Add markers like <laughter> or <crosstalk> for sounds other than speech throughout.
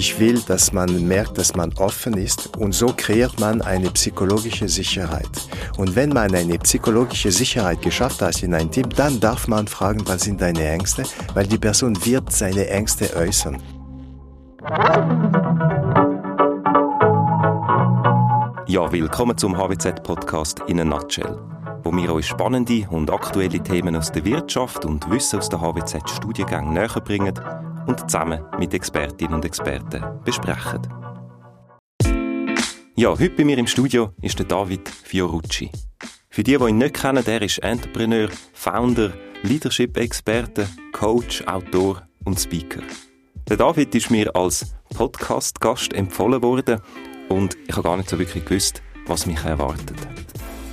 Ich will, dass man merkt, dass man offen ist und so kreiert man eine psychologische Sicherheit. Und wenn man eine psychologische Sicherheit geschafft hat in einem Team, dann darf man fragen, was sind deine Ängste, weil die Person wird seine Ängste äußern. Ja, willkommen zum HWZ-Podcast in a Nutshell, wo wir euch spannende und aktuelle Themen aus der Wirtschaft und Wissen aus der HWZ-Studiengängen näher bringen und zusammen mit Expertinnen und Experten besprechen. Ja, heute bei mir im Studio ist der David Fiorucci. Für die, die ihn nicht kennen, der ist Entrepreneur, Founder, Leadership-Experte, Coach, Autor und Speaker. Der David ist mir als Podcast-Gast empfohlen worden und ich habe gar nicht so wirklich gewusst, was mich erwartet.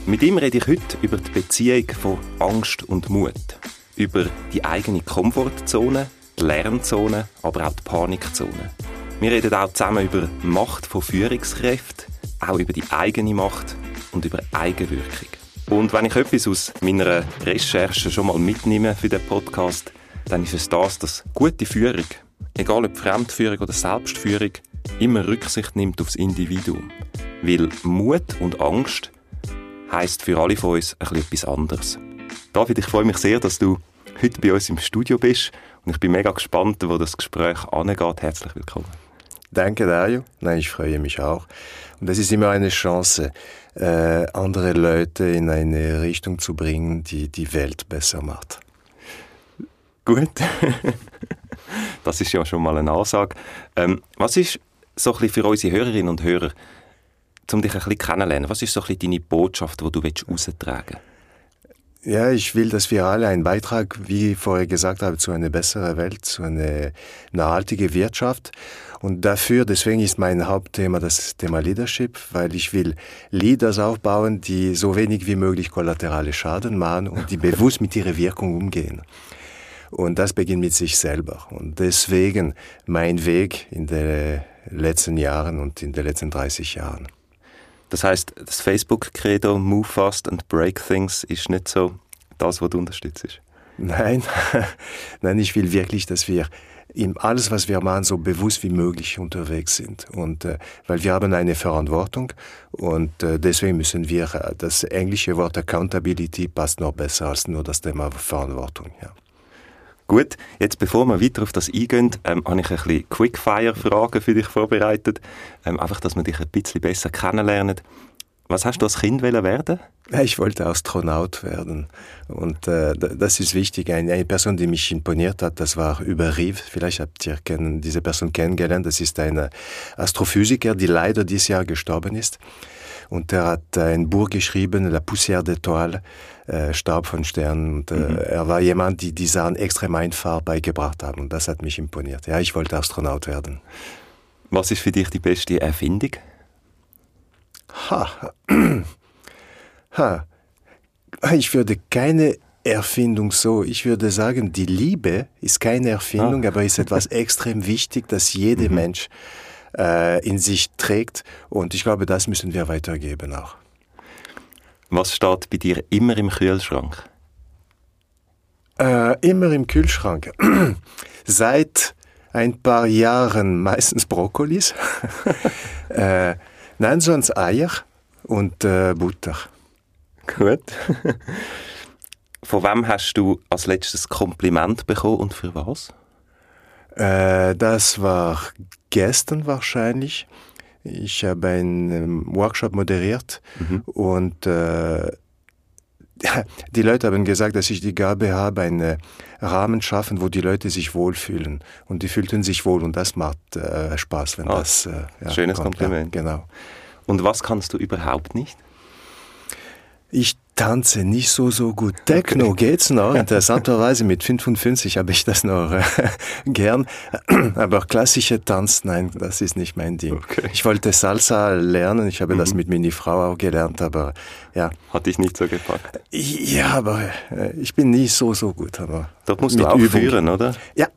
Mit ihm rede ich heute über die Beziehung von Angst und Mut, über die eigene Komfortzone, die Lernzone, aber auch die Panikzone. Wir reden auch zusammen über Macht von Führungskräften, auch über die eigene Macht und über Eigenwirkung. Und wenn ich etwas aus meiner Recherche schon mal mitnehme für den Podcast, dann ist es das, dass gute Führung, egal ob Fremdführung oder Selbstführung, immer Rücksicht nimmt aufs Individuum. Weil Mut und Angst heisst für alle von uns etwas anderes. David, ich freue mich sehr, dass du heute bei uns im Studio bist und ich bin mega gespannt, wo das Gespräch angeht. Herzlich willkommen. Danke, Dario. Nein, ich freue mich auch. Und das ist immer eine Chance, äh, andere Leute in eine Richtung zu bringen, die die Welt besser macht. Gut. <laughs> das ist ja schon mal eine Ansage. Ähm, was ist so ein bisschen für unsere Hörerinnen und Hörer, um dich ein bisschen kennenzulernen, was ist so ein bisschen deine Botschaft, die du raustragen willst? Ja, ich will, dass wir alle einen Beitrag, wie ich vorher gesagt habe, zu einer besseren Welt, zu einer nachhaltigen Wirtschaft. Und dafür, deswegen ist mein Hauptthema das Thema Leadership, weil ich will Leaders aufbauen, die so wenig wie möglich kollaterale Schaden machen und die <laughs> bewusst mit ihrer Wirkung umgehen. Und das beginnt mit sich selber. Und deswegen mein Weg in den letzten Jahren und in den letzten 30 Jahren. Das heißt, das Facebook-Credo Move Fast and Break Things ist nicht so das, was du unterstützt? Nein, <laughs> nein, ich will wirklich, dass wir in alles, was wir machen, so bewusst wie möglich unterwegs sind. Und äh, weil wir haben eine Verantwortung und äh, deswegen müssen wir, äh, das englische Wort Accountability passt noch besser als nur das Thema Verantwortung. Ja. Gut, jetzt bevor wir weiter auf das eingehen, ähm, habe ich ein bisschen Quickfire-Fragen für dich vorbereitet. Ähm, einfach, dass wir dich ein bisschen besser kennenlernen. Was hast du als Kind werden? Ich wollte Astronaut werden. Und äh, das ist wichtig. Eine, eine, Person, die mich imponiert hat, das war Über Rive. Vielleicht habt ihr kennen, diese Person kennengelernt. Das ist ein Astrophysiker, die leider dieses Jahr gestorben ist. Und er hat ein Buch geschrieben, La Poussière d'étoiles, äh, Staub von Sternen. Und, äh, mhm. Er war jemand, die die Sachen extrem einfach beigebracht haben. Und das hat mich imponiert. Ja, ich wollte Astronaut werden. Was ist für dich die beste Erfindung? Ha. <clears throat> ha. Ich würde keine Erfindung so. Ich würde sagen, die Liebe ist keine Erfindung, ah. aber ist etwas <laughs> extrem wichtig, dass jeder mhm. Mensch äh, in sich trägt. Und ich glaube, das müssen wir weitergeben auch. Was steht bei dir immer im Kühlschrank? Äh, immer im Kühlschrank. <clears throat> Seit ein paar Jahren meistens Brokkolis. <laughs> äh, nein, sonst Eier und äh, Butter. Gut. <laughs> Von wem hast du als letztes Kompliment bekommen und für was? Äh, das war gestern wahrscheinlich. Ich habe einen ähm, Workshop moderiert mhm. und äh, <laughs> die Leute haben gesagt, dass ich die Gabe habe, einen Rahmen schaffen, wo die Leute sich wohlfühlen. Und die fühlten sich wohl und das macht äh, Spaß, wenn oh, das. Äh, ja, schönes kommt. Kompliment. Ja, genau. Und was kannst du überhaupt nicht? Ich tanze nicht so, so gut. Techno geht's noch. <laughs> Interessanterweise mit 55 habe ich das noch äh, <laughs> gern. <clears throat> Aber klassische Tanz, nein, das ist nicht mein Ding. Okay. Ich wollte Salsa lernen. Ich habe mhm. das mit meiner Frau auch gelernt, aber ja. Hat dich nicht so gepackt? Ja, aber äh, ich bin nicht so, so gut. Aber Dort musst du auch Übung. führen, oder? Ja.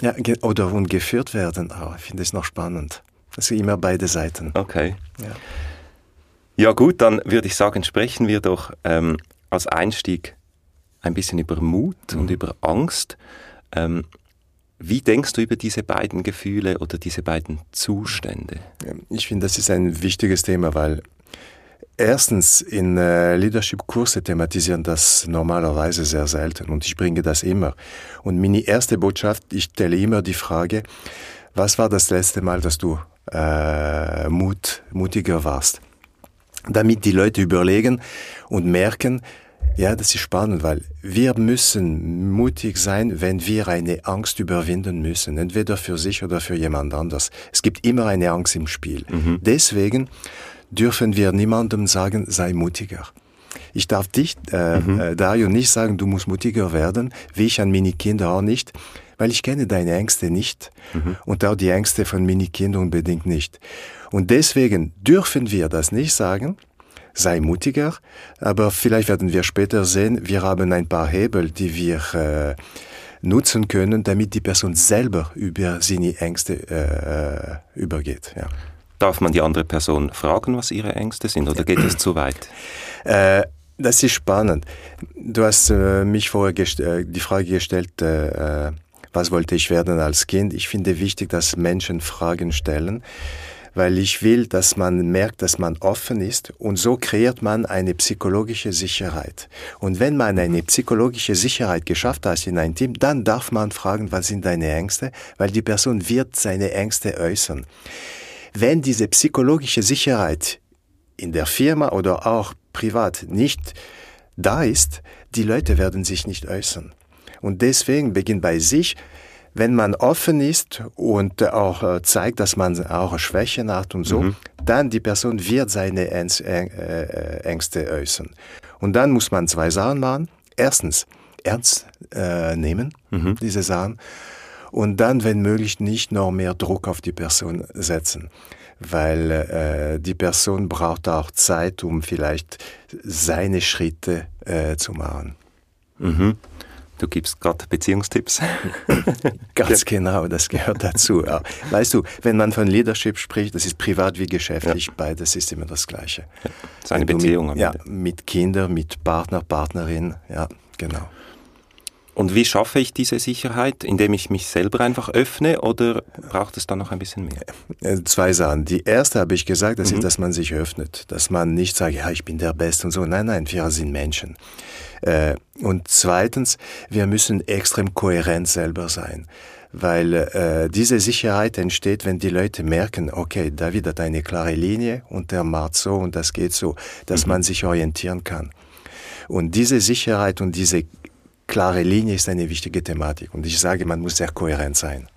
Ja, oder und geführt werden. Oh, ich finde es noch spannend. Sind immer beide Seiten. Okay. Ja. Ja gut, dann würde ich sagen, sprechen wir doch ähm, als Einstieg ein bisschen über Mut mhm. und über Angst. Ähm, Wie denkst du über diese beiden Gefühle oder diese beiden Zustände? Ich finde, das ist ein wichtiges Thema, weil erstens in äh, Leadership-Kurse thematisieren das normalerweise sehr selten und ich bringe das immer. Und meine erste Botschaft, ich stelle immer die Frage, was war das letzte Mal, dass du äh, Mut, mutiger warst? Damit die Leute überlegen und merken, ja, das ist spannend, weil wir müssen mutig sein, wenn wir eine Angst überwinden müssen, entweder für sich oder für jemand anders. Es gibt immer eine Angst im Spiel. Mhm. Deswegen dürfen wir niemandem sagen, sei mutiger. Ich darf dich, äh, mhm. äh, Dario, nicht sagen, du musst mutiger werden, wie ich an meine Kinder auch nicht, weil ich kenne deine Ängste nicht mhm. und auch die Ängste von meinen Kindern unbedingt nicht. Und deswegen dürfen wir das nicht sagen, sei mutiger, aber vielleicht werden wir später sehen, wir haben ein paar Hebel, die wir äh, nutzen können, damit die Person selber über seine Ängste äh, übergeht. Ja. Darf man die andere Person fragen, was ihre Ängste sind, oder geht es zu weit? Äh, das ist spannend. Du hast äh, mich vorher äh, die Frage gestellt, äh, äh, was wollte ich werden als Kind? Ich finde wichtig, dass Menschen Fragen stellen weil ich will, dass man merkt, dass man offen ist und so kreiert man eine psychologische Sicherheit. Und wenn man eine psychologische Sicherheit geschafft hat in einem Team, dann darf man fragen, was sind deine Ängste, weil die Person wird seine Ängste äußern. Wenn diese psychologische Sicherheit in der Firma oder auch privat nicht da ist, die Leute werden sich nicht äußern. Und deswegen beginnt bei sich, wenn man offen ist und auch äh, zeigt, dass man auch Schwächen hat und so, mhm. dann die Person wird seine äh, äh, Ängste äußern. Und dann muss man zwei Sachen machen. Erstens, ernst äh, nehmen, mhm. diese Sachen. Und dann, wenn möglich, nicht noch mehr Druck auf die Person setzen. Weil äh, die Person braucht auch Zeit, um vielleicht seine Schritte äh, zu machen. Mhm. Du gibst gerade Beziehungstipps. <laughs> Ganz genau, das gehört dazu. Weißt du, wenn man von Leadership spricht, das ist privat wie geschäftlich, ja. beides ist immer das Gleiche. Ja, das ist eine Beziehung. Mit, ja, mit Kindern, mit Partner, Partnerin, ja, genau. Und wie schaffe ich diese Sicherheit? Indem ich mich selber einfach öffne oder braucht es dann noch ein bisschen mehr? Äh, zwei Sachen. Die erste habe ich gesagt, das mhm. ist, dass man sich öffnet. Dass man nicht sagt, ja, ich bin der Beste und so. Nein, nein, wir sind Menschen. Äh, und zweitens, wir müssen extrem kohärent selber sein. Weil äh, diese Sicherheit entsteht, wenn die Leute merken, okay, David hat eine klare Linie und der macht so und das geht so, dass mhm. man sich orientieren kann. Und diese Sicherheit und diese klare Linie ist eine wichtige Thematik. Und ich sage, man muss sehr kohärent sein.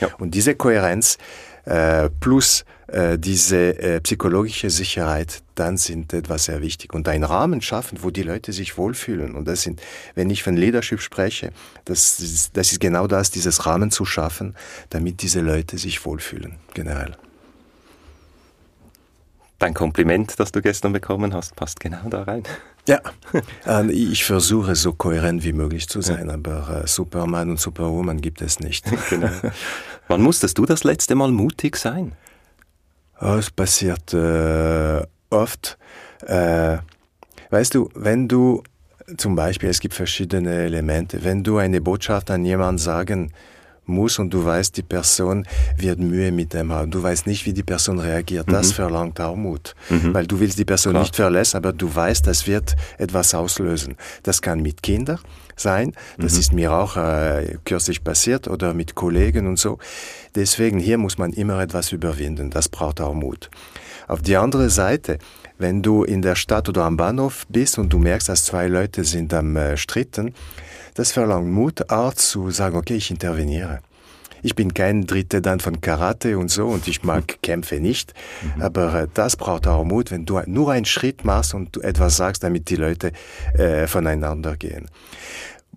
Ja. Und diese Kohärenz äh, plus äh, diese äh, psychologische Sicherheit, dann sind etwas sehr wichtig. Und einen Rahmen schaffen, wo die Leute sich wohlfühlen. Und das sind, wenn ich von Leadership spreche, das ist, das ist genau das, dieses Rahmen zu schaffen, damit diese Leute sich wohlfühlen, generell. Dein Kompliment, das du gestern bekommen hast, passt genau da rein. Ja, <laughs> ähm, ich versuche so kohärent wie möglich zu sein, ja. aber äh, Superman und Superwoman gibt es nicht. <laughs> genau. Wann musstest du das letzte Mal mutig sein? Oh, es passiert äh, oft. Äh, weißt du, wenn du zum Beispiel, es gibt verschiedene Elemente, wenn du eine Botschaft an jemanden sagen muss und du weißt, die Person wird Mühe mit dem haben. Du weißt nicht, wie die Person reagiert. Das mhm. verlangt auch Mut. Mhm. Weil du willst die Person Klar. nicht verlassen, aber du weißt, das wird etwas auslösen. Das kann mit Kindern sein. Das mhm. ist mir auch äh, kürzlich passiert oder mit Kollegen und so. Deswegen hier muss man immer etwas überwinden. Das braucht auch Mut. Auf die andere Seite, wenn du in der Stadt oder am Bahnhof bist und du merkst, dass zwei Leute sind am äh, Stritten, das verlangt Mut, auch zu sagen, okay, ich interveniere. Ich bin kein Dritte dann von Karate und so und ich mag mhm. Kämpfe nicht. Mhm. Aber äh, das braucht auch Mut, wenn du nur einen Schritt machst und du etwas sagst, damit die Leute äh, voneinander gehen.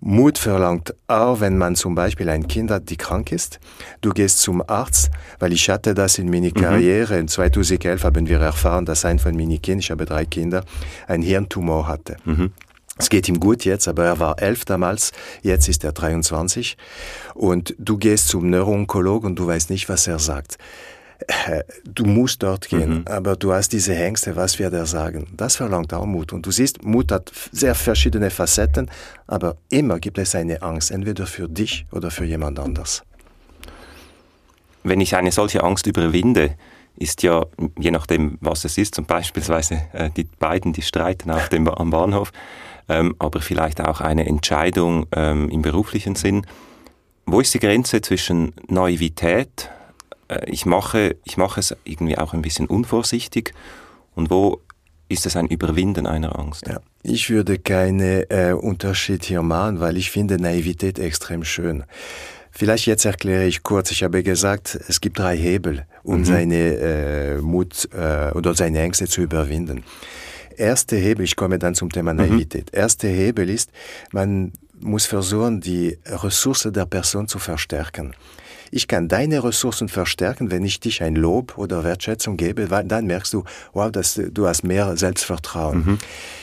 Mut verlangt auch, wenn man zum Beispiel ein Kind hat, die krank ist. Du gehst zum Arzt, weil ich hatte das in meiner mhm. Karriere. In 2011 haben wir erfahren, dass ein von meinen Kindern, ich habe drei Kinder, ein Hirntumor hatte. Mhm. Es geht ihm gut jetzt, aber er war elf damals, jetzt ist er 23. Und du gehst zum Neuroonkologen und du weißt nicht, was er sagt. Äh, du musst dort gehen, mhm. aber du hast diese Ängste, was wird er sagen? Das verlangt auch Mut. Und du siehst, Mut hat sehr verschiedene Facetten, aber immer gibt es eine Angst, entweder für dich oder für jemand anders. wenn ich eine solche Angst überwinde, ist ja, je nachdem, was es ist, zum beispielsweise äh, die beiden, die streiten auf dem, am Bahnhof, ähm, aber vielleicht auch eine Entscheidung ähm, im beruflichen Sinn. Wo ist die Grenze zwischen Naivität, äh, ich, mache, ich mache es irgendwie auch ein bisschen unvorsichtig, und wo ist es ein Überwinden einer Angst? Ja, ich würde keinen äh, Unterschied hier machen, weil ich finde Naivität extrem schön. Vielleicht jetzt erkläre ich kurz. Ich habe gesagt, es gibt drei Hebel, um mhm. seine äh, Mut äh, oder seine Ängste zu überwinden. Erste Hebel, ich komme dann zum Thema mhm. Naivität. Mhm. Erste Hebel ist, man muss versuchen, die Ressource der Person zu verstärken. Ich kann deine Ressourcen verstärken, wenn ich dich ein Lob oder Wertschätzung gebe, weil dann merkst du, wow, dass du hast mehr Selbstvertrauen. Mhm.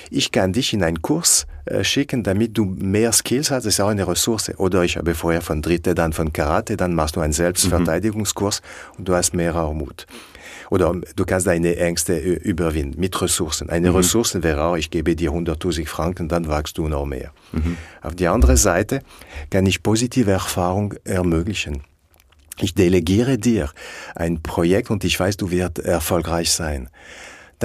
Ich kann dich in einen Kurs äh, schicken, damit du mehr Skills hast, das ist auch eine Ressource. Oder ich habe vorher von Dritte, dann von Karate, dann machst du einen Selbstverteidigungskurs mhm. und du hast mehr Mut. Oder du kannst deine Ängste äh, überwinden mit Ressourcen. Eine mhm. Ressource wäre auch, ich gebe dir 100.000 Franken, dann wachst du noch mehr. Mhm. Auf die andere Seite kann ich positive Erfahrung ermöglichen. Ich delegiere dir ein Projekt und ich weiß, du wirst erfolgreich sein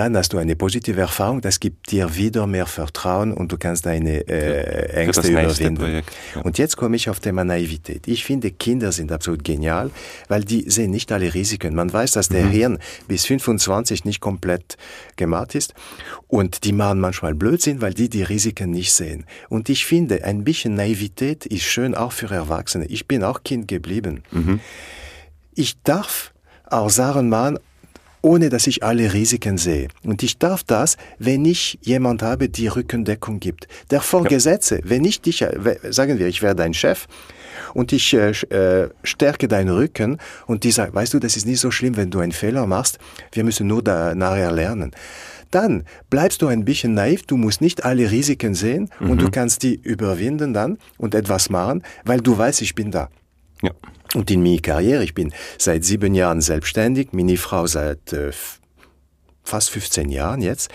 dann hast du eine positive Erfahrung, das gibt dir wieder mehr Vertrauen und du kannst deine äh, Ängste überwinden. Ja. Und jetzt komme ich auf Thema Naivität. Ich finde, Kinder sind absolut genial, weil die sehen nicht alle Risiken. Man weiß, dass der mhm. Hirn bis 25 nicht komplett gemacht ist und die machen manchmal Blödsinn, weil die die Risiken nicht sehen. Und ich finde, ein bisschen Naivität ist schön auch für Erwachsene. Ich bin auch Kind geblieben. Mhm. Ich darf auch sagen, man, ohne dass ich alle Risiken sehe. Und ich darf das, wenn ich jemand habe, die Rückendeckung gibt. Der Vorgesetzte, ja. wenn ich dich, äh, sagen wir, ich wäre dein Chef, und ich äh, äh, stärke deinen Rücken und die sagt, weißt du, das ist nicht so schlimm, wenn du einen Fehler machst, wir müssen nur da nachher lernen. Dann bleibst du ein bisschen naiv, du musst nicht alle Risiken sehen mhm. und du mhm. kannst die überwinden dann und etwas machen, weil du weißt, ich bin da. Ja. Und in meiner Karriere, ich bin seit sieben Jahren selbstständig, meine Frau seit äh, fast 15 Jahren jetzt.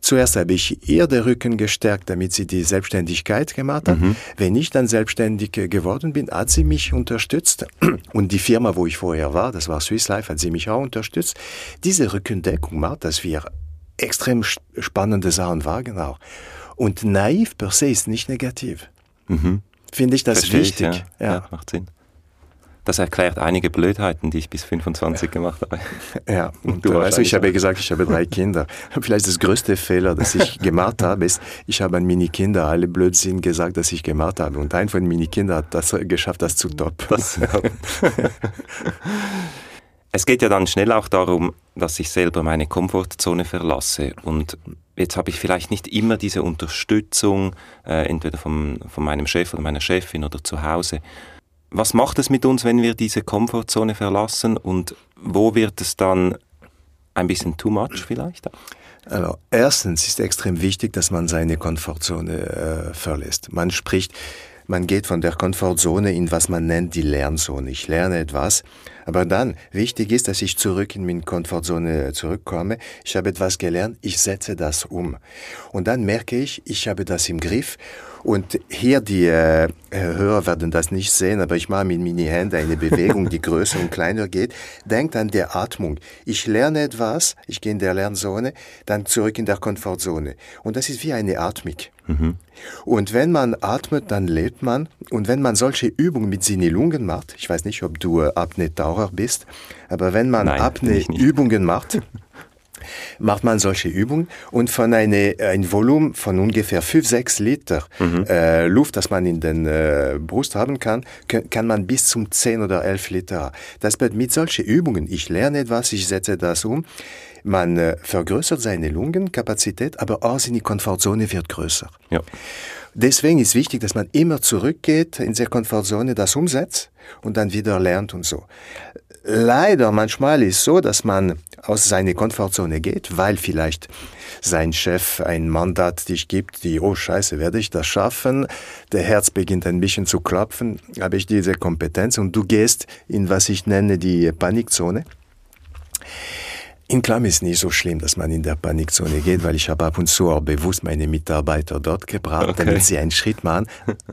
Zuerst habe ich ihr den Rücken gestärkt, damit sie die Selbstständigkeit gemacht hat. Mhm. Wenn ich dann selbstständig äh, geworden bin, hat sie mich unterstützt. <clears throat> Und die Firma, wo ich vorher war, das war Swiss Life, hat sie mich auch unterstützt. Diese Rückendeckung macht, dass wir extrem spannende Sachen wagen auch. Und naiv per se ist nicht negativ. Mhm. Finde ich das Verstehe wichtig. Ich, ja. Ja. ja, macht Sinn. Das erklärt einige Blödheiten, die ich bis 25 gemacht habe. Ja, <laughs> und du weißt, ich habe gesagt, ich habe drei Kinder. <laughs> Vielleicht das größte Fehler, das ich <laughs> gemacht habe, ist, ich habe an meine Kinder alle Blödsinn gesagt, dass ich gemacht habe. Und ein von meinen Kindern hat das geschafft, das zu toppen. es geht ja dann schnell auch darum, dass ich selber meine Komfortzone verlasse. Und jetzt habe ich vielleicht nicht immer diese Unterstützung, äh, entweder vom, von meinem Chef oder meiner Chefin oder zu Hause. Was macht es mit uns, wenn wir diese Komfortzone verlassen und wo wird es dann ein bisschen too much vielleicht? Also, erstens ist extrem wichtig, dass man seine Komfortzone äh, verlässt. Man spricht, man geht von der Komfortzone in was man nennt die Lernzone. Ich lerne etwas, aber dann wichtig ist, dass ich zurück in meine Komfortzone zurückkomme. Ich habe etwas gelernt, ich setze das um. Und dann merke ich, ich habe das im Griff und hier, die äh, Hörer werden das nicht sehen, aber ich mache mit meinen Händen eine Bewegung, die größer und kleiner geht. Denkt an der Atmung. Ich lerne etwas, ich gehe in der Lernzone, dann zurück in der Komfortzone. Und das ist wie eine Atmung. Mhm. Und wenn man atmet, dann lebt man. Und wenn man solche Übungen mit seinen Lungen macht, ich weiß nicht, ob du Apnoe-Taucher bist, aber wenn man Apnoe-Übungen macht, <laughs> macht man solche Übungen und von eine, ein Volumen von ungefähr 5, 6 Liter mhm. äh, Luft, das man in den äh, Brust haben kann, kann man bis zum 10 oder 11 Liter. Das bedeutet, mit solchen Übungen, ich lerne etwas, ich setze das um, man äh, vergrößert seine Lungenkapazität, aber auch seine Komfortzone wird größer. Ja. Deswegen ist wichtig, dass man immer zurückgeht in der Komfortzone, das umsetzt und dann wieder lernt und so. Leider manchmal ist so, dass man aus seiner Komfortzone geht, weil vielleicht sein Chef ein Mandat dich gibt, die, oh Scheiße, werde ich das schaffen? Der Herz beginnt ein bisschen zu klopfen, habe ich diese Kompetenz und du gehst in was ich nenne die Panikzone. In Klamm ist nicht so schlimm, dass man in der Panikzone geht, weil ich habe ab und zu auch bewusst meine Mitarbeiter dort gebracht, okay. damit sie einen Schritt machen.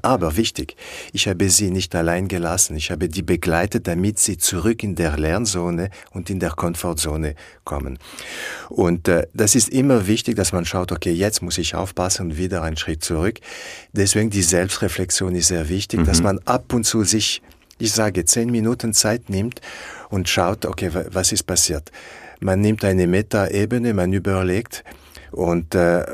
Aber wichtig, ich habe sie nicht allein gelassen. Ich habe die begleitet, damit sie zurück in der Lernzone und in der Komfortzone kommen. Und äh, das ist immer wichtig, dass man schaut, okay, jetzt muss ich aufpassen und wieder einen Schritt zurück. Deswegen die Selbstreflexion ist sehr wichtig, mhm. dass man ab und zu sich, ich sage, zehn Minuten Zeit nimmt und schaut, okay, was ist passiert man nimmt eine Metaebene, man überlegt und äh,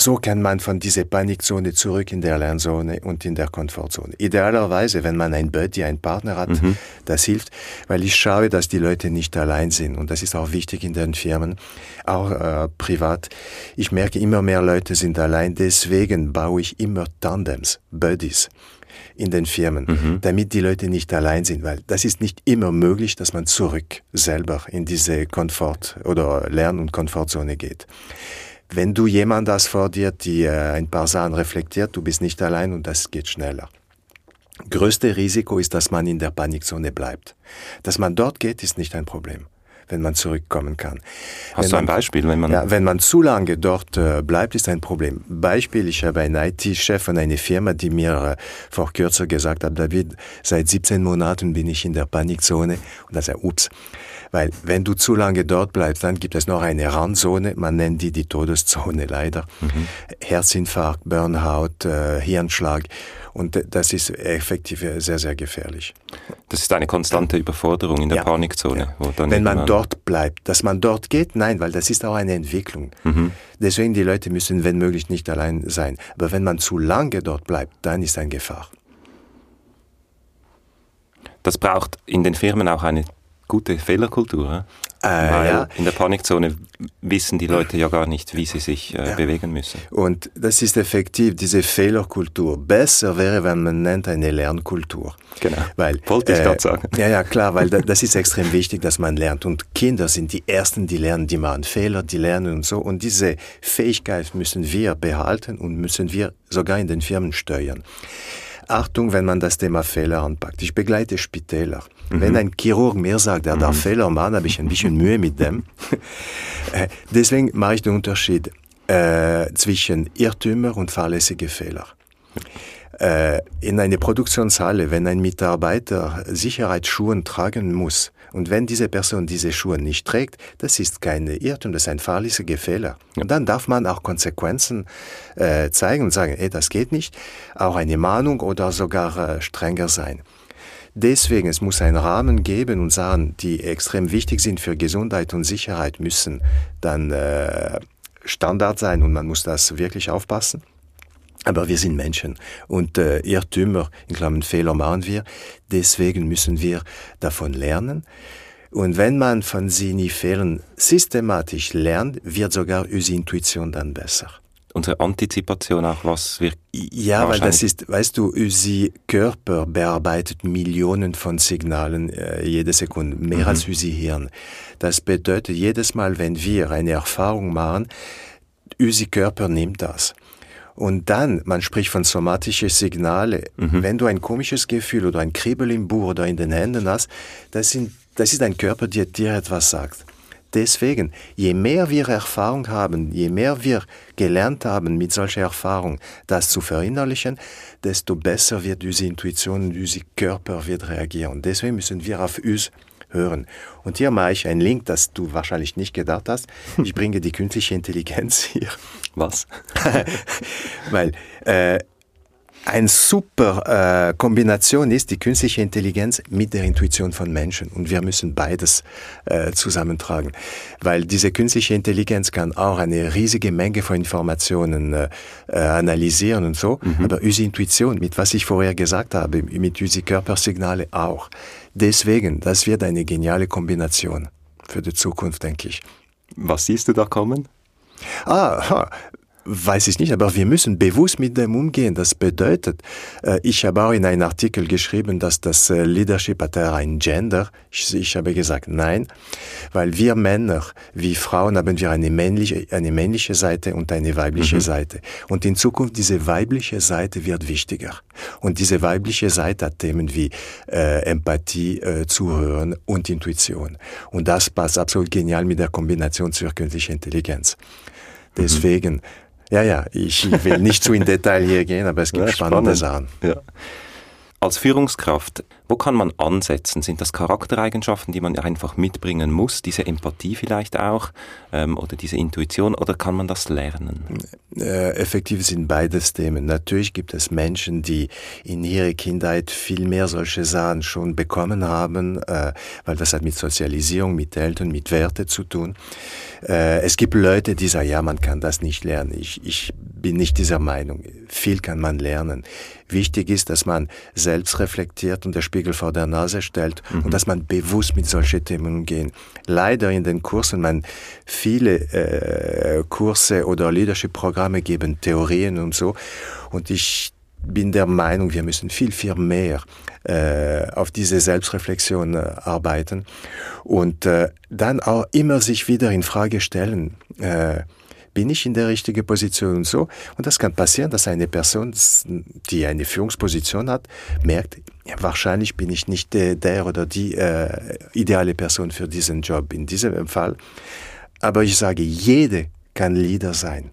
so kann man von dieser Panikzone zurück in der Lernzone und in der Komfortzone. Idealerweise, wenn man ein Buddy, einen Partner hat, mhm. das hilft, weil ich schaue, dass die Leute nicht allein sind. Und das ist auch wichtig in den Firmen, auch äh, privat. Ich merke, immer mehr Leute sind allein. Deswegen baue ich immer Tandems, Buddies in den Firmen, mhm. damit die Leute nicht allein sind, weil das ist nicht immer möglich, dass man zurück selber in diese Komfort- oder Lern- und Komfortzone geht. Wenn du jemand hast vor dir, die äh, ein paar Sachen reflektiert, du bist nicht allein und das geht schneller. Größte Risiko ist, dass man in der Panikzone bleibt. Dass man dort geht, ist nicht ein Problem wenn man zurückkommen kann. Hast wenn du ein man, Beispiel? Wenn man, ja, wenn man zu lange dort äh, bleibt, ist ein Problem. Beispiel, ich habe einen IT-Chef von einer Firma, die mir äh, vor kürzer gesagt hat, David, seit 17 Monaten bin ich in der Panikzone. Und da sagt ups. Weil wenn du zu lange dort bleibst, dann gibt es noch eine Randzone, man nennt die die Todeszone leider. Mhm. Herzinfarkt, Burnout, äh, Hirnschlag. Und das ist effektiv sehr, sehr gefährlich. Das ist eine konstante Überforderung in der ja, Panikzone. Ja. Wenn man dort bleibt, dass man dort geht, nein, weil das ist auch eine Entwicklung. Mhm. Deswegen die Leute müssen, wenn möglich, nicht allein sein. Aber wenn man zu lange dort bleibt, dann ist eine Gefahr. Das braucht in den Firmen auch eine gute Fehlerkultur. Äh, Weil ja. in der Panikzone wissen die Leute ja gar nicht, wie sie sich äh, ja. bewegen müssen. Und das ist effektiv diese Fehlerkultur. Besser wäre, wenn man nennt eine Lernkultur. Genau. Weil, Wollte ich äh, gerade sagen. Ja, ja, klar, weil <laughs> das ist extrem wichtig, dass man lernt. Und Kinder sind die Ersten, die lernen, die machen Fehler, die lernen und so. Und diese Fähigkeit müssen wir behalten und müssen wir sogar in den Firmen steuern. Achtung, wenn man das Thema Fehler anpackt. Ich begleite Spitäler. Mhm. Wenn ein Chirurg mir sagt, er darf mhm. Fehler machen, habe ich ein bisschen Mühe mit dem. <laughs> Äh, deswegen mache ich den Unterschied äh, zwischen Irrtümer und fahrlässige Fehler. Äh, in einer Produktionshalle, wenn ein Mitarbeiter Sicherheitsschuhe tragen muss, und wenn diese Person diese Schuhe nicht trägt, das ist keine Irrtum, das ist ein fahrlässiger Fehler. Und dann darf man auch Konsequenzen äh, zeigen und sagen, ey, das geht nicht, auch eine Mahnung oder sogar äh, strenger sein. Deswegen, es muss einen Rahmen geben und Sachen, die extrem wichtig sind für Gesundheit und Sicherheit, müssen dann äh, Standard sein und man muss das wirklich aufpassen. Aber wir sind Menschen und äh, Irrtümer, in Klammern Fehler machen wir. Deswegen müssen wir davon lernen. Und wenn man von seinen Fehlern systematisch lernt, wird sogar unsere Intuition dann besser. Unsere Antizipation auch, was wir. Ja, weil das ist, weißt du, unser Körper bearbeitet Millionen von Signalen äh, jede Sekunde, mehr mhm. als unser Hirn. Das bedeutet, jedes Mal, wenn wir eine Erfahrung machen, unser Körper nimmt das. Und dann, man spricht von somatische Signale. Mhm. Wenn du ein komisches Gefühl oder ein Kribbel im Buch oder in den Händen hast, das, sind, das ist dein Körper, der dir etwas sagt. Deswegen, je mehr wir Erfahrung haben, je mehr wir gelernt haben, mit solcher Erfahrung das zu verinnerlichen, desto besser wird unsere Intuition, unser Körper wird reagieren. Deswegen müssen wir auf uns hören. Und hier mache ich einen Link, das du wahrscheinlich nicht gedacht hast. <laughs> Ich bringe die künstliche Intelligenz <laughs> hier. Was? <laughs> Weil äh, eine super äh, Kombination ist die künstliche Intelligenz mit der Intuition von Menschen. Und wir müssen beides äh, zusammentragen. Weil diese künstliche Intelligenz kann auch eine riesige Menge von Informationen äh, äh analysieren und so. Mhm. Aber unsere Intuition, mit was ich vorher gesagt habe, mit unseren Körpersignale auch. Deswegen, das wird eine geniale Kombination für die Zukunft, denke ich. Was siehst du da kommen? Ah, weiß ich nicht, aber wir müssen bewusst mit dem umgehen. Das bedeutet, äh, ich habe auch in einem Artikel geschrieben, dass das äh, Leadership hat ein Gender. Ich, ich habe gesagt, nein, weil wir Männer wie Frauen haben wir eine männliche, eine männliche Seite und eine weibliche mhm. Seite. Und in Zukunft diese weibliche Seite wird wichtiger. Und diese weibliche Seite hat Themen wie äh, Empathie, äh, Zuhören und Intuition. Und das passt absolut genial mit der Kombination zur künstlichen Intelligenz. Mhm. Deswegen, mhm. Ja, ja, ich will nicht zu in Detail hier gehen, aber es gibt ja, spannende spannend. Sachen. Ja. Als Führungskraft, wo kann man ansetzen? Sind das Charaktereigenschaften, die man einfach mitbringen muss? Diese Empathie vielleicht auch ähm, oder diese Intuition oder kann man das lernen? Äh, effektiv sind beides Themen. Natürlich gibt es Menschen, die in ihrer Kindheit viel mehr solche Sachen schon bekommen haben, äh, weil das hat mit Sozialisierung, mit Eltern, mit Werte zu tun. Äh, es gibt Leute, die sagen, ja, man kann das nicht lernen. Ich, ich bin nicht dieser Meinung. Viel kann man lernen. Wichtig ist, dass man selbst reflektiert und der Spiegel vor der Nase stellt mhm. und dass man bewusst mit solchen Themen umgeht. Leider in den Kursen, man viele äh, Kurse oder Leadership-Programme geben Theorien und so. Und ich bin der Meinung, wir müssen viel, viel mehr äh, auf diese Selbstreflexion äh, arbeiten und äh, dann auch immer sich wieder in Frage stellen. Äh, bin ich in der richtigen Position und so. Und das kann passieren, dass eine Person, die eine Führungsposition hat, merkt, ja, wahrscheinlich bin ich nicht der, der oder die äh, ideale Person für diesen Job in diesem Fall. Aber ich sage, jede kann Leader sein.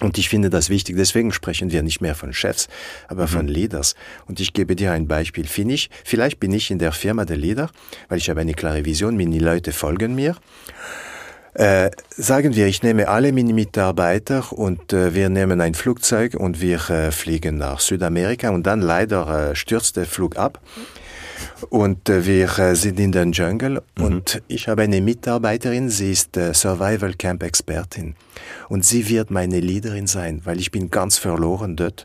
Und ich finde das wichtig. Deswegen sprechen wir nicht mehr von Chefs, aber mhm. von Leaders. Und ich gebe dir ein Beispiel. Ich, vielleicht bin ich in der Firma der Leader, weil ich habe eine klare Vision, meine Leute folgen mir. Äh, sagen wir, ich nehme alle meine Mitarbeiter und äh, wir nehmen ein Flugzeug und wir äh, fliegen nach Südamerika und dann leider äh, stürzt der Flug ab. Und äh, wir sind in den Dschungel mhm. und ich habe eine Mitarbeiterin, sie ist Survival Camp Expertin und sie wird meine Leaderin sein, weil ich bin ganz verloren dort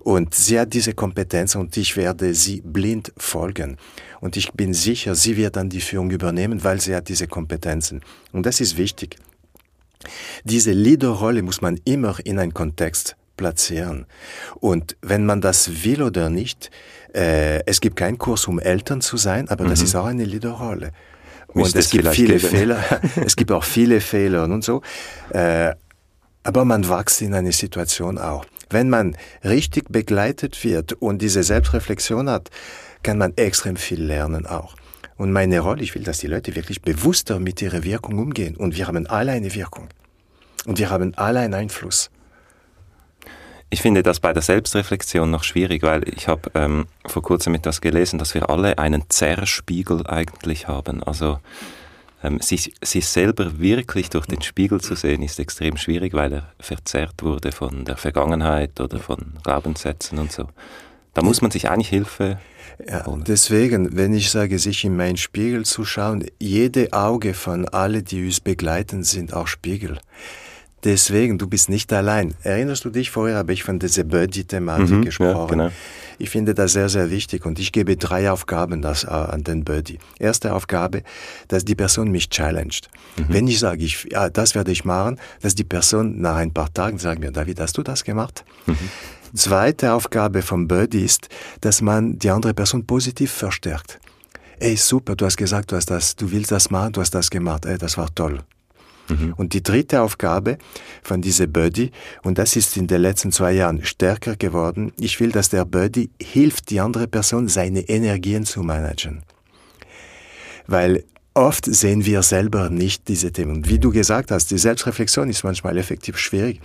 und sie hat diese Kompetenz und ich werde sie blind folgen und ich bin sicher, sie wird dann die Führung übernehmen, weil sie hat diese Kompetenzen und das ist wichtig. Diese Leaderrolle muss man immer in einen Kontext platzieren. Und wenn man das will oder nicht, äh, es gibt keinen Kurs, um Eltern zu sein, aber mhm. das ist auch eine Leaderrolle. Und es gibt viele geben. Fehler, <laughs> <laughs> es gibt auch viele Fehler und so. Äh, aber man wächst in eine Situation auch. Wenn man richtig begleitet wird und diese Selbstreflexion hat, kann man extrem viel lernen auch. Und meine Rolle, ich will, dass die Leute wirklich bewusster mit ihrer Wirkung umgehen. Und wir haben alle eine Wirkung. Und wir haben alle einen Einfluss. Ich finde das bei der Selbstreflexion noch schwierig, weil ich habe ähm, vor kurzem etwas gelesen, dass wir alle einen Zerrspiegel eigentlich haben. Also ähm, sich, sich selber wirklich durch den Spiegel zu sehen, ist extrem schwierig, weil er verzerrt wurde von der Vergangenheit oder von Glaubenssätzen und so. Da muss man sich eigentlich Hilfe ja, deswegen, wenn ich sage, sich in meinen Spiegel zu schauen, jede Auge von alle, die uns begleiten, sind auch Spiegel. Deswegen, du bist nicht allein. Erinnerst du dich, vorher habe ich von dieser Birdie-Thematik mhm, gesprochen. Ja, genau. Ich finde das sehr, sehr wichtig und ich gebe drei Aufgaben das, äh, an den Birdie. Erste Aufgabe, dass die Person mich challenged. Mhm. Wenn ich sage, ich, ja, das werde ich machen, dass die Person nach ein paar Tagen sagt mir, David, hast du das gemacht? Mhm. Zweite Aufgabe vom Birdie ist, dass man die andere Person positiv verstärkt. Ey, super, du hast gesagt, du hast das, du willst das machen, du hast das gemacht, ey, das war toll. Mhm. Und die dritte Aufgabe von dieser Buddy, und das ist in den letzten zwei Jahren stärker geworden, ich will, dass der Buddy hilft, die andere Person seine Energien zu managen. Weil oft sehen wir selber nicht diese Themen. Und wie du gesagt hast, die Selbstreflexion ist manchmal effektiv schwierig,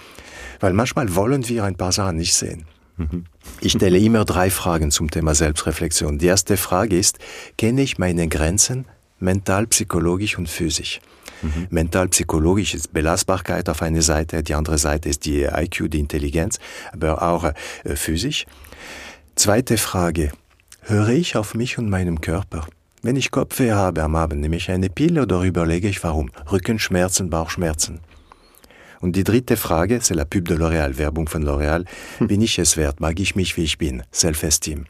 weil manchmal wollen wir ein paar Sachen nicht sehen. Mhm. Ich stelle immer drei Fragen zum Thema Selbstreflexion. Die erste Frage ist, kenne ich meine Grenzen mental, psychologisch und physisch? Mhm. Mental-psychologisch ist Belastbarkeit auf eine Seite, die andere Seite ist die IQ, die Intelligenz, aber auch äh, physisch. Zweite Frage. Höre ich auf mich und meinem Körper? Wenn ich Kopfweh habe am Abend, nehme ich eine Pille oder überlege ich warum? Rückenschmerzen, Bauchschmerzen. Und die dritte Frage, c'est la pub de L'Oréal, Werbung von L'Oréal. Hm. Bin ich es wert? Mag ich mich, wie ich bin? Self-Esteem.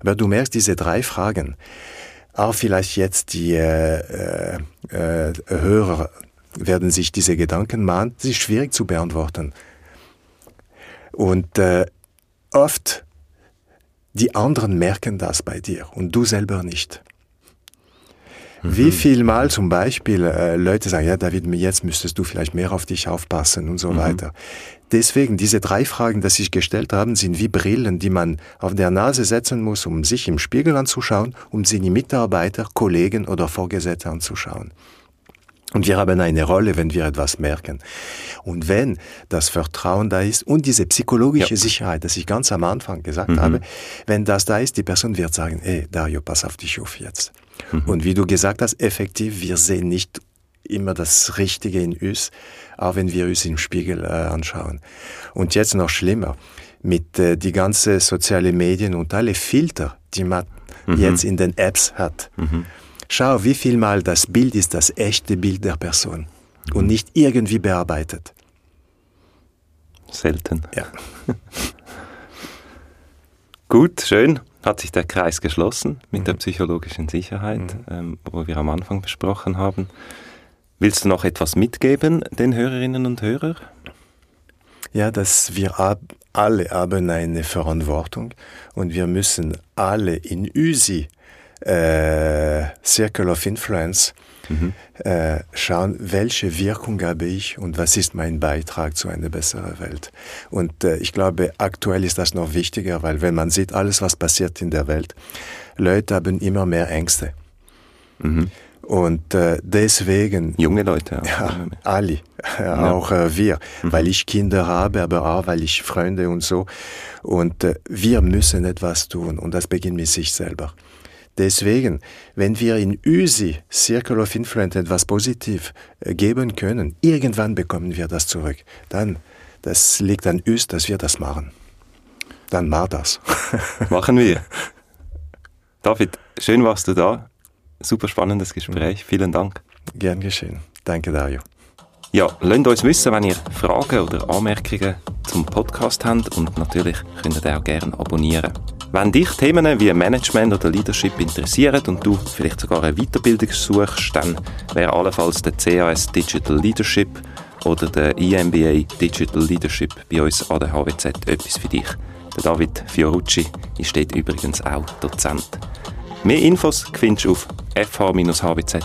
Aber du merkst, diese drei Fragen, auch vielleicht jetzt die äh, äh, Hörer werden sich diese Gedanken machen. Es ist schwierig zu beantworten. Und äh, oft die anderen merken das bei dir und du selber nicht. Mhm. Wie viel Mal zum Beispiel äh, Leute sagen, ja David, jetzt müsstest du vielleicht mehr auf dich aufpassen und so mhm. weiter. Deswegen, diese drei Fragen, die sich gestellt haben, sind wie Brillen, die man auf der Nase setzen muss, um sich im Spiegel anzuschauen, um seine Mitarbeiter, Kollegen oder Vorgesetzte anzuschauen. Und wir haben eine Rolle, wenn wir etwas merken. Und wenn das Vertrauen da ist und diese psychologische ja. Sicherheit, das ich ganz am Anfang gesagt mhm. habe, wenn das da ist, die Person wird sagen, ey, Dario, pass auf dich auf jetzt. Mhm. Und wie du gesagt hast, effektiv, wir sehen nicht immer das Richtige in uns, auch wenn wir uns im Spiegel äh, anschauen. Und jetzt noch schlimmer, mit äh, die ganze soziale Medien und alle Filter, die man mhm. jetzt in den Apps hat. Mhm Schau, wie viel Mal das Bild ist das echte Bild der Person und mhm. nicht irgendwie bearbeitet. Selten. Ja. <laughs> Gut, schön. Hat sich der Kreis geschlossen mit mhm. der psychologischen Sicherheit, mhm. ähm, wo wir am Anfang besprochen haben. Willst du noch etwas mitgeben den Hörerinnen und Hörern? Ja, dass wir alle haben eine Verantwortung und wir müssen alle in Üsi äh, Circle of Influence mhm. äh, schauen, welche Wirkung habe ich und was ist mein Beitrag zu einer besseren Welt. Und äh, ich glaube, aktuell ist das noch wichtiger, weil wenn man sieht, alles, was passiert in der Welt, Leute haben immer mehr Ängste. Mhm. Und äh, deswegen. Junge Leute, ja. ja alle, ja. <laughs> auch äh, wir, mhm. weil ich Kinder habe, aber auch weil ich Freunde und so. Und äh, wir müssen etwas tun und das beginnt mit sich selber. Deswegen, wenn wir in ÜSI, Circle of Influence, etwas positiv äh, geben können, irgendwann bekommen wir das zurück. Dann, das liegt an uns, dass wir das machen. Dann mach das. <laughs> machen wir. David, schön warst du da. Super spannendes Gespräch. Vielen Dank. Gern geschehen. Danke, Dario. Ja, lasst uns wissen, wenn ihr Fragen oder Anmerkungen zum Podcast habt und natürlich könnt ihr auch gerne abonnieren. Wenn dich Themen wie Management oder Leadership interessieren und du vielleicht sogar eine Weiterbildung suchst, dann wäre allenfalls der CAS Digital Leadership oder der EMBA Digital Leadership bei uns an der HWZ etwas für dich. Der David Fiorucci ist dort übrigens auch Dozent. Mehr Infos findest du auf fh-hwz.ch.